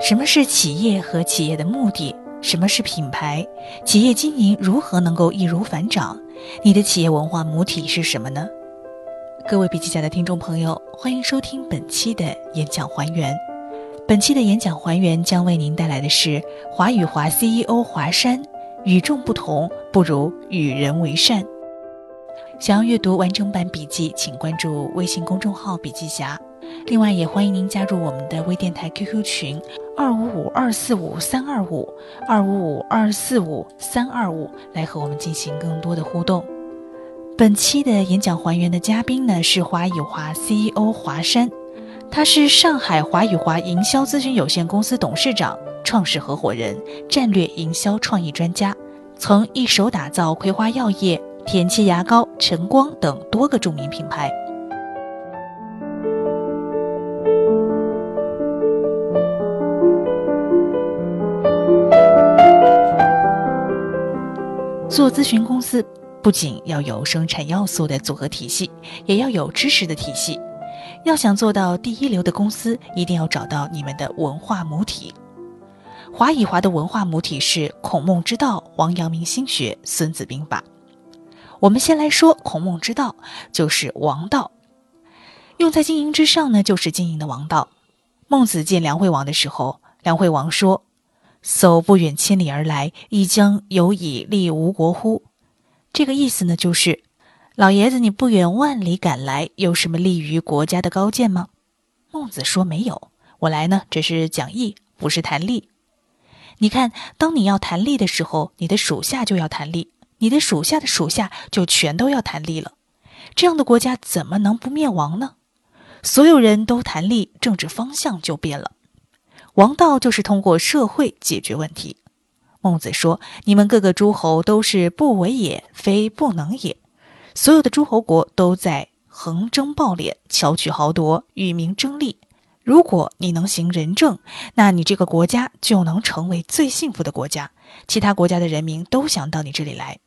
什么是企业和企业的目的？什么是品牌？企业经营如何能够易如反掌？你的企业文化母体是什么呢？各位笔记侠的听众朋友，欢迎收听本期的演讲还原。本期的演讲还原将为您带来的是华宇华 CEO 华山：与众不同不如与人为善。想要阅读完整版笔记，请关注微信公众号“笔记侠”。另外，也欢迎您加入我们的微电台 QQ 群二五五二四五三二五二五五二四五三二五，来和我们进行更多的互动。本期的演讲还原的嘉宾呢是华宇华 CEO 华山，他是上海华宇华营销咨询有限公司董事长、创始合伙人、战略营销创意专家，曾一手打造葵花药业、田七牙膏、晨光等多个著名品牌。做咨询公司，不仅要有生产要素的组合体系，也要有知识的体系。要想做到第一流的公司，一定要找到你们的文化母体。华以华的文化母体是孔孟之道、王阳明心学、孙子兵法。我们先来说孔孟之道，就是王道。用在经营之上呢，就是经营的王道。孟子见梁惠王的时候，梁惠王说。叟不远千里而来，亦将有以利吴国乎？这个意思呢，就是老爷子你不远万里赶来，有什么利于国家的高见吗？孟子说没有，我来呢只是讲义，不是谈利。你看，当你要谈利的时候，你的属下就要谈利，你的属下的属下就全都要谈利了。这样的国家怎么能不灭亡呢？所有人都谈利，政治方向就变了。王道就是通过社会解决问题。孟子说：“你们各个诸侯都是不为也，非不能也。所有的诸侯国都在横征暴敛、巧取豪夺、与民争利。如果你能行仁政，那你这个国家就能成为最幸福的国家，其他国家的人民都想到你这里来。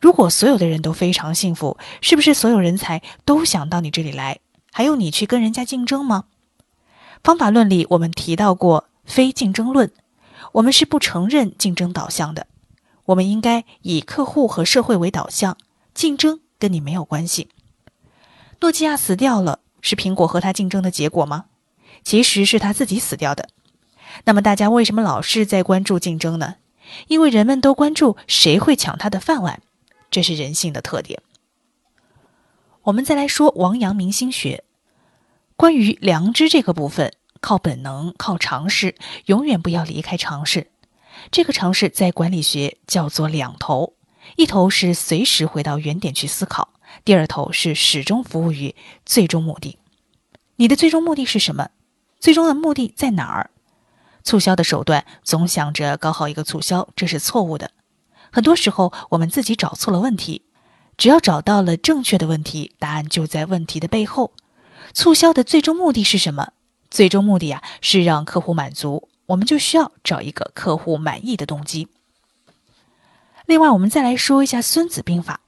如果所有的人都非常幸福，是不是所有人才都想到你这里来？还用你去跟人家竞争吗？”方法论里，我们提到过非竞争论，我们是不承认竞争导向的，我们应该以客户和社会为导向，竞争跟你没有关系。诺基亚死掉了，是苹果和他竞争的结果吗？其实是他自己死掉的。那么大家为什么老是在关注竞争呢？因为人们都关注谁会抢他的饭碗，这是人性的特点。我们再来说王阳明心学。关于良知这个部分，靠本能，靠常识，永远不要离开常识。这个常识在管理学叫做两头：一头是随时回到原点去思考，第二头是始终服务于最终目的。你的最终目的是什么？最终的目的在哪儿？促销的手段总想着搞好一个促销，这是错误的。很多时候我们自己找错了问题。只要找到了正确的问题，答案就在问题的背后。促销的最终目的是什么？最终目的啊是让客户满足，我们就需要找一个客户满意的动机。另外，我们再来说一下《孙子兵法》，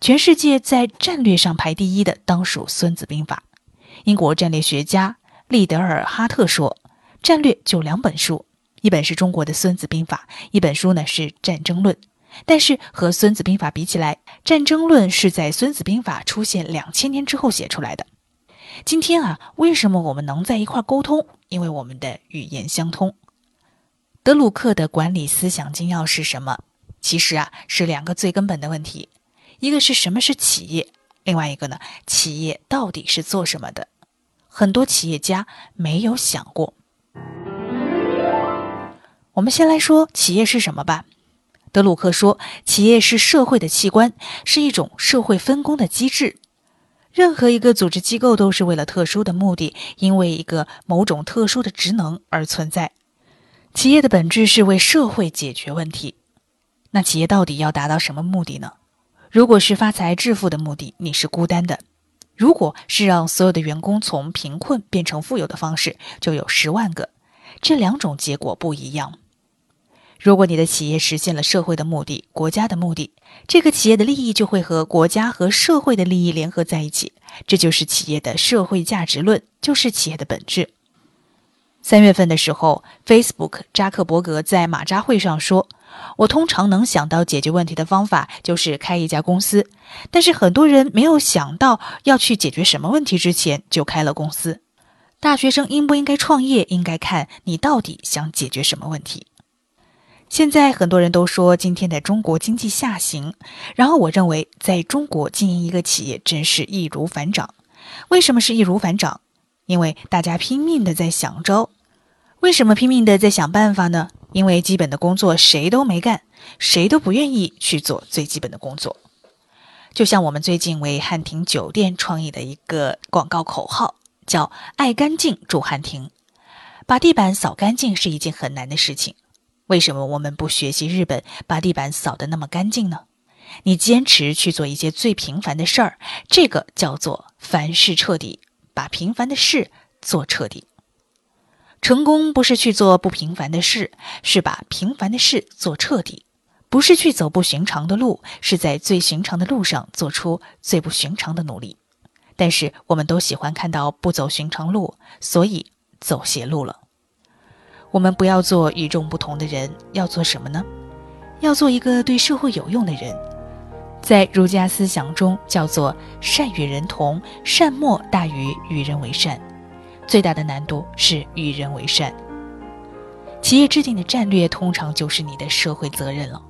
全世界在战略上排第一的当属《孙子兵法》。英国战略学家利德尔哈特说：“战略就两本书，一本是中国的《孙子兵法》，一本书呢是《战争论》。但是和《孙子兵法》比起来，《战争论》是在《孙子兵法》出现两千年之后写出来的。”今天啊，为什么我们能在一块沟通？因为我们的语言相通。德鲁克的管理思想精要是什么？其实啊，是两个最根本的问题：一个是什么是企业，另外一个呢，企业到底是做什么的？很多企业家没有想过。我们先来说企业是什么吧。德鲁克说，企业是社会的器官，是一种社会分工的机制。任何一个组织机构都是为了特殊的目的，因为一个某种特殊的职能而存在。企业的本质是为社会解决问题。那企业到底要达到什么目的呢？如果是发财致富的目的，你是孤单的；如果是让所有的员工从贫困变成富有的方式，就有十万个。这两种结果不一样。如果你的企业实现了社会的目的、国家的目的，这个企业的利益就会和国家和社会的利益联合在一起，这就是企业的社会价值论，就是企业的本质。三月份的时候，Facebook 扎克伯格在马扎会上说：“我通常能想到解决问题的方法就是开一家公司，但是很多人没有想到要去解决什么问题之前就开了公司。大学生应不应该创业，应该看你到底想解决什么问题。”现在很多人都说今天的中国经济下行，然后我认为在中国经营一个企业真是易如反掌。为什么是易如反掌？因为大家拼命的在想招。为什么拼命的在想办法呢？因为基本的工作谁都没干，谁都不愿意去做最基本的工作。就像我们最近为汉庭酒店创意的一个广告口号，叫“爱干净住汉庭”。把地板扫干净是一件很难的事情。为什么我们不学习日本把地板扫得那么干净呢？你坚持去做一些最平凡的事儿，这个叫做凡事彻底，把平凡的事做彻底。成功不是去做不平凡的事，是把平凡的事做彻底；不是去走不寻常的路，是在最寻常的路上做出最不寻常的努力。但是我们都喜欢看到不走寻常路，所以走邪路了。我们不要做与众不同的人，要做什么呢？要做一个对社会有用的人。在儒家思想中，叫做善与人同，善莫大于与人为善。最大的难度是与人为善。企业制定的战略通常就是你的社会责任了。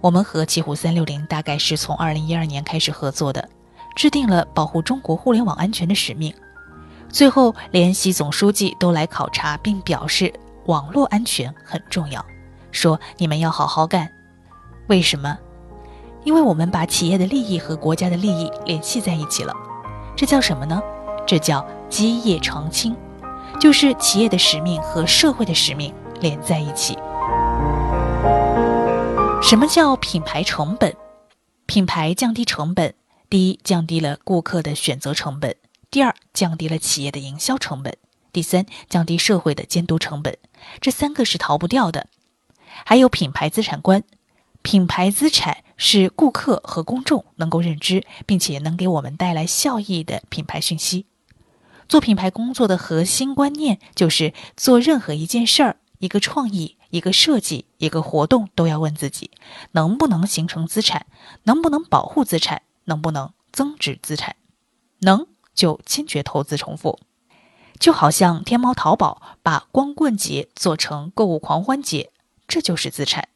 我们和奇虎三六零大概是从二零一二年开始合作的，制定了保护中国互联网安全的使命。最后，连习总书记都来考察，并表示。网络安全很重要，说你们要好好干。为什么？因为我们把企业的利益和国家的利益联系在一起了。这叫什么呢？这叫基业长青，就是企业的使命和社会的使命连在一起。什么叫品牌成本？品牌降低成本，第一，降低了顾客的选择成本；第二，降低了企业的营销成本。第三，降低社会的监督成本，这三个是逃不掉的。还有品牌资产观，品牌资产是顾客和公众能够认知，并且能给我们带来效益的品牌讯息。做品牌工作的核心观念就是，做任何一件事儿、一个创意、一个设计、一个活动，都要问自己，能不能形成资产，能不能保护资产，能不能增值资产，能就坚决投资重复。就好像天猫、淘宝把光棍节做成购物狂欢节，这就是资产。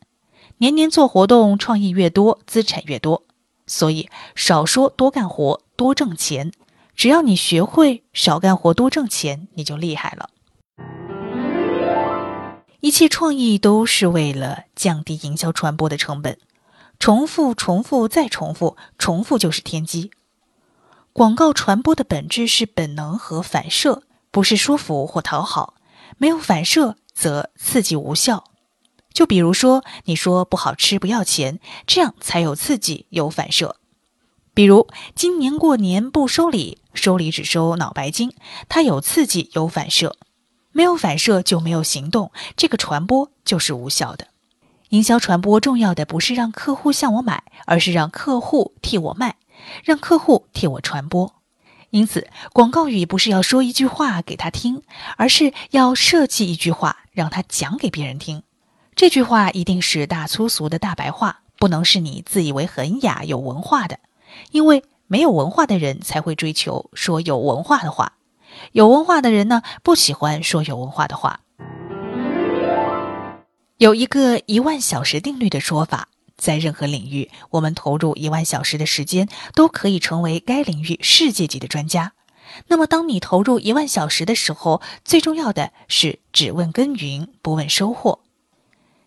年年做活动，创意越多，资产越多。所以少说多干活，多挣钱。只要你学会少干活多挣钱，你就厉害了。一切创意都是为了降低营销传播的成本。重复、重复再重复，重复就是天机。广告传播的本质是本能和反射。不是说服或讨好，没有反射则刺激无效。就比如说，你说不好吃不要钱，这样才有刺激有反射。比如今年过年不收礼，收礼只收脑白金，它有刺激有反射，没有反射就没有行动，这个传播就是无效的。营销传播重要的不是让客户向我买，而是让客户替我卖，让客户替我传播。因此，广告语不是要说一句话给他听，而是要设计一句话让他讲给别人听。这句话一定是大粗俗的大白话，不能是你自以为很雅有文化的，因为没有文化的人才会追求说有文化的话，有文化的人呢不喜欢说有文化的话。有一个一万小时定律的说法。在任何领域，我们投入一万小时的时间，都可以成为该领域世界级的专家。那么，当你投入一万小时的时候，最重要的是只问耕耘，不问收获。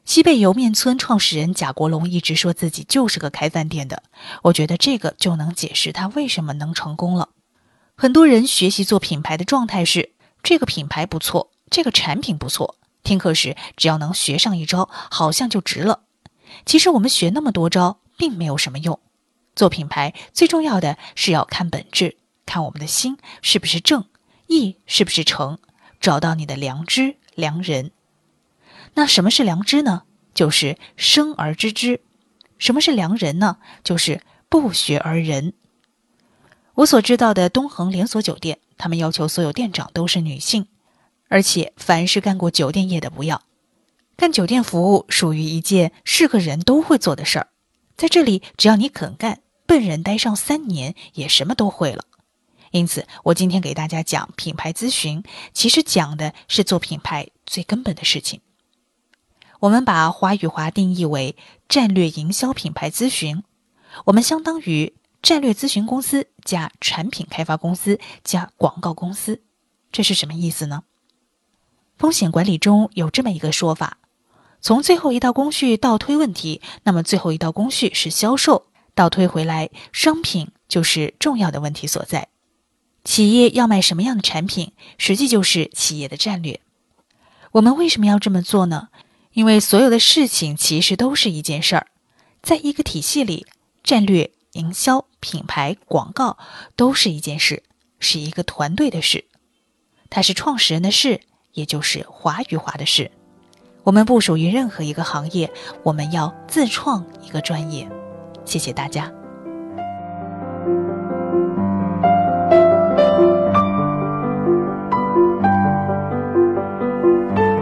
西贝莜面村创始人贾国龙一直说自己就是个开饭店的，我觉得这个就能解释他为什么能成功了。很多人学习做品牌的状态是：这个品牌不错，这个产品不错。听课时，只要能学上一招，好像就值了。其实我们学那么多招，并没有什么用。做品牌最重要的是要看本质，看我们的心是不是正，意是不是诚，找到你的良知、良人。那什么是良知呢？就是生而知之。什么是良人呢？就是不学而仁。我所知道的东恒连锁酒店，他们要求所有店长都是女性。而且凡是干过酒店业的不要。干酒店服务属于一件是个人都会做的事儿，在这里只要你肯干，笨人待上三年也什么都会了。因此，我今天给大家讲品牌咨询，其实讲的是做品牌最根本的事情。我们把华宇华定义为战略营销品牌咨询，我们相当于战略咨询公司加产品开发公司加广告公司。这是什么意思呢？风险管理中有这么一个说法：从最后一道工序倒推问题，那么最后一道工序是销售，倒推回来，商品就是重要的问题所在。企业要卖什么样的产品，实际就是企业的战略。我们为什么要这么做呢？因为所有的事情其实都是一件事儿，在一个体系里，战略、营销、品牌、广告都是一件事，是一个团队的事。它是创始人的事，也就是华与华的事。我们不属于任何一个行业，我们要自创一个专业。谢谢大家。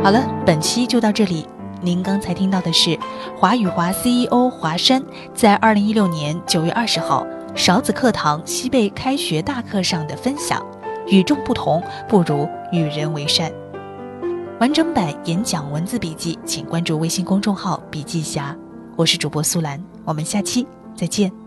好了，本期就到这里。您刚才听到的是华宇华 CEO 华山在二零一六年九月二十号勺子课堂西贝开学大课上的分享。与众不同，不如与人为善。完整版演讲文字笔记，请关注微信公众号“笔记侠”。我是主播苏兰，我们下期再见。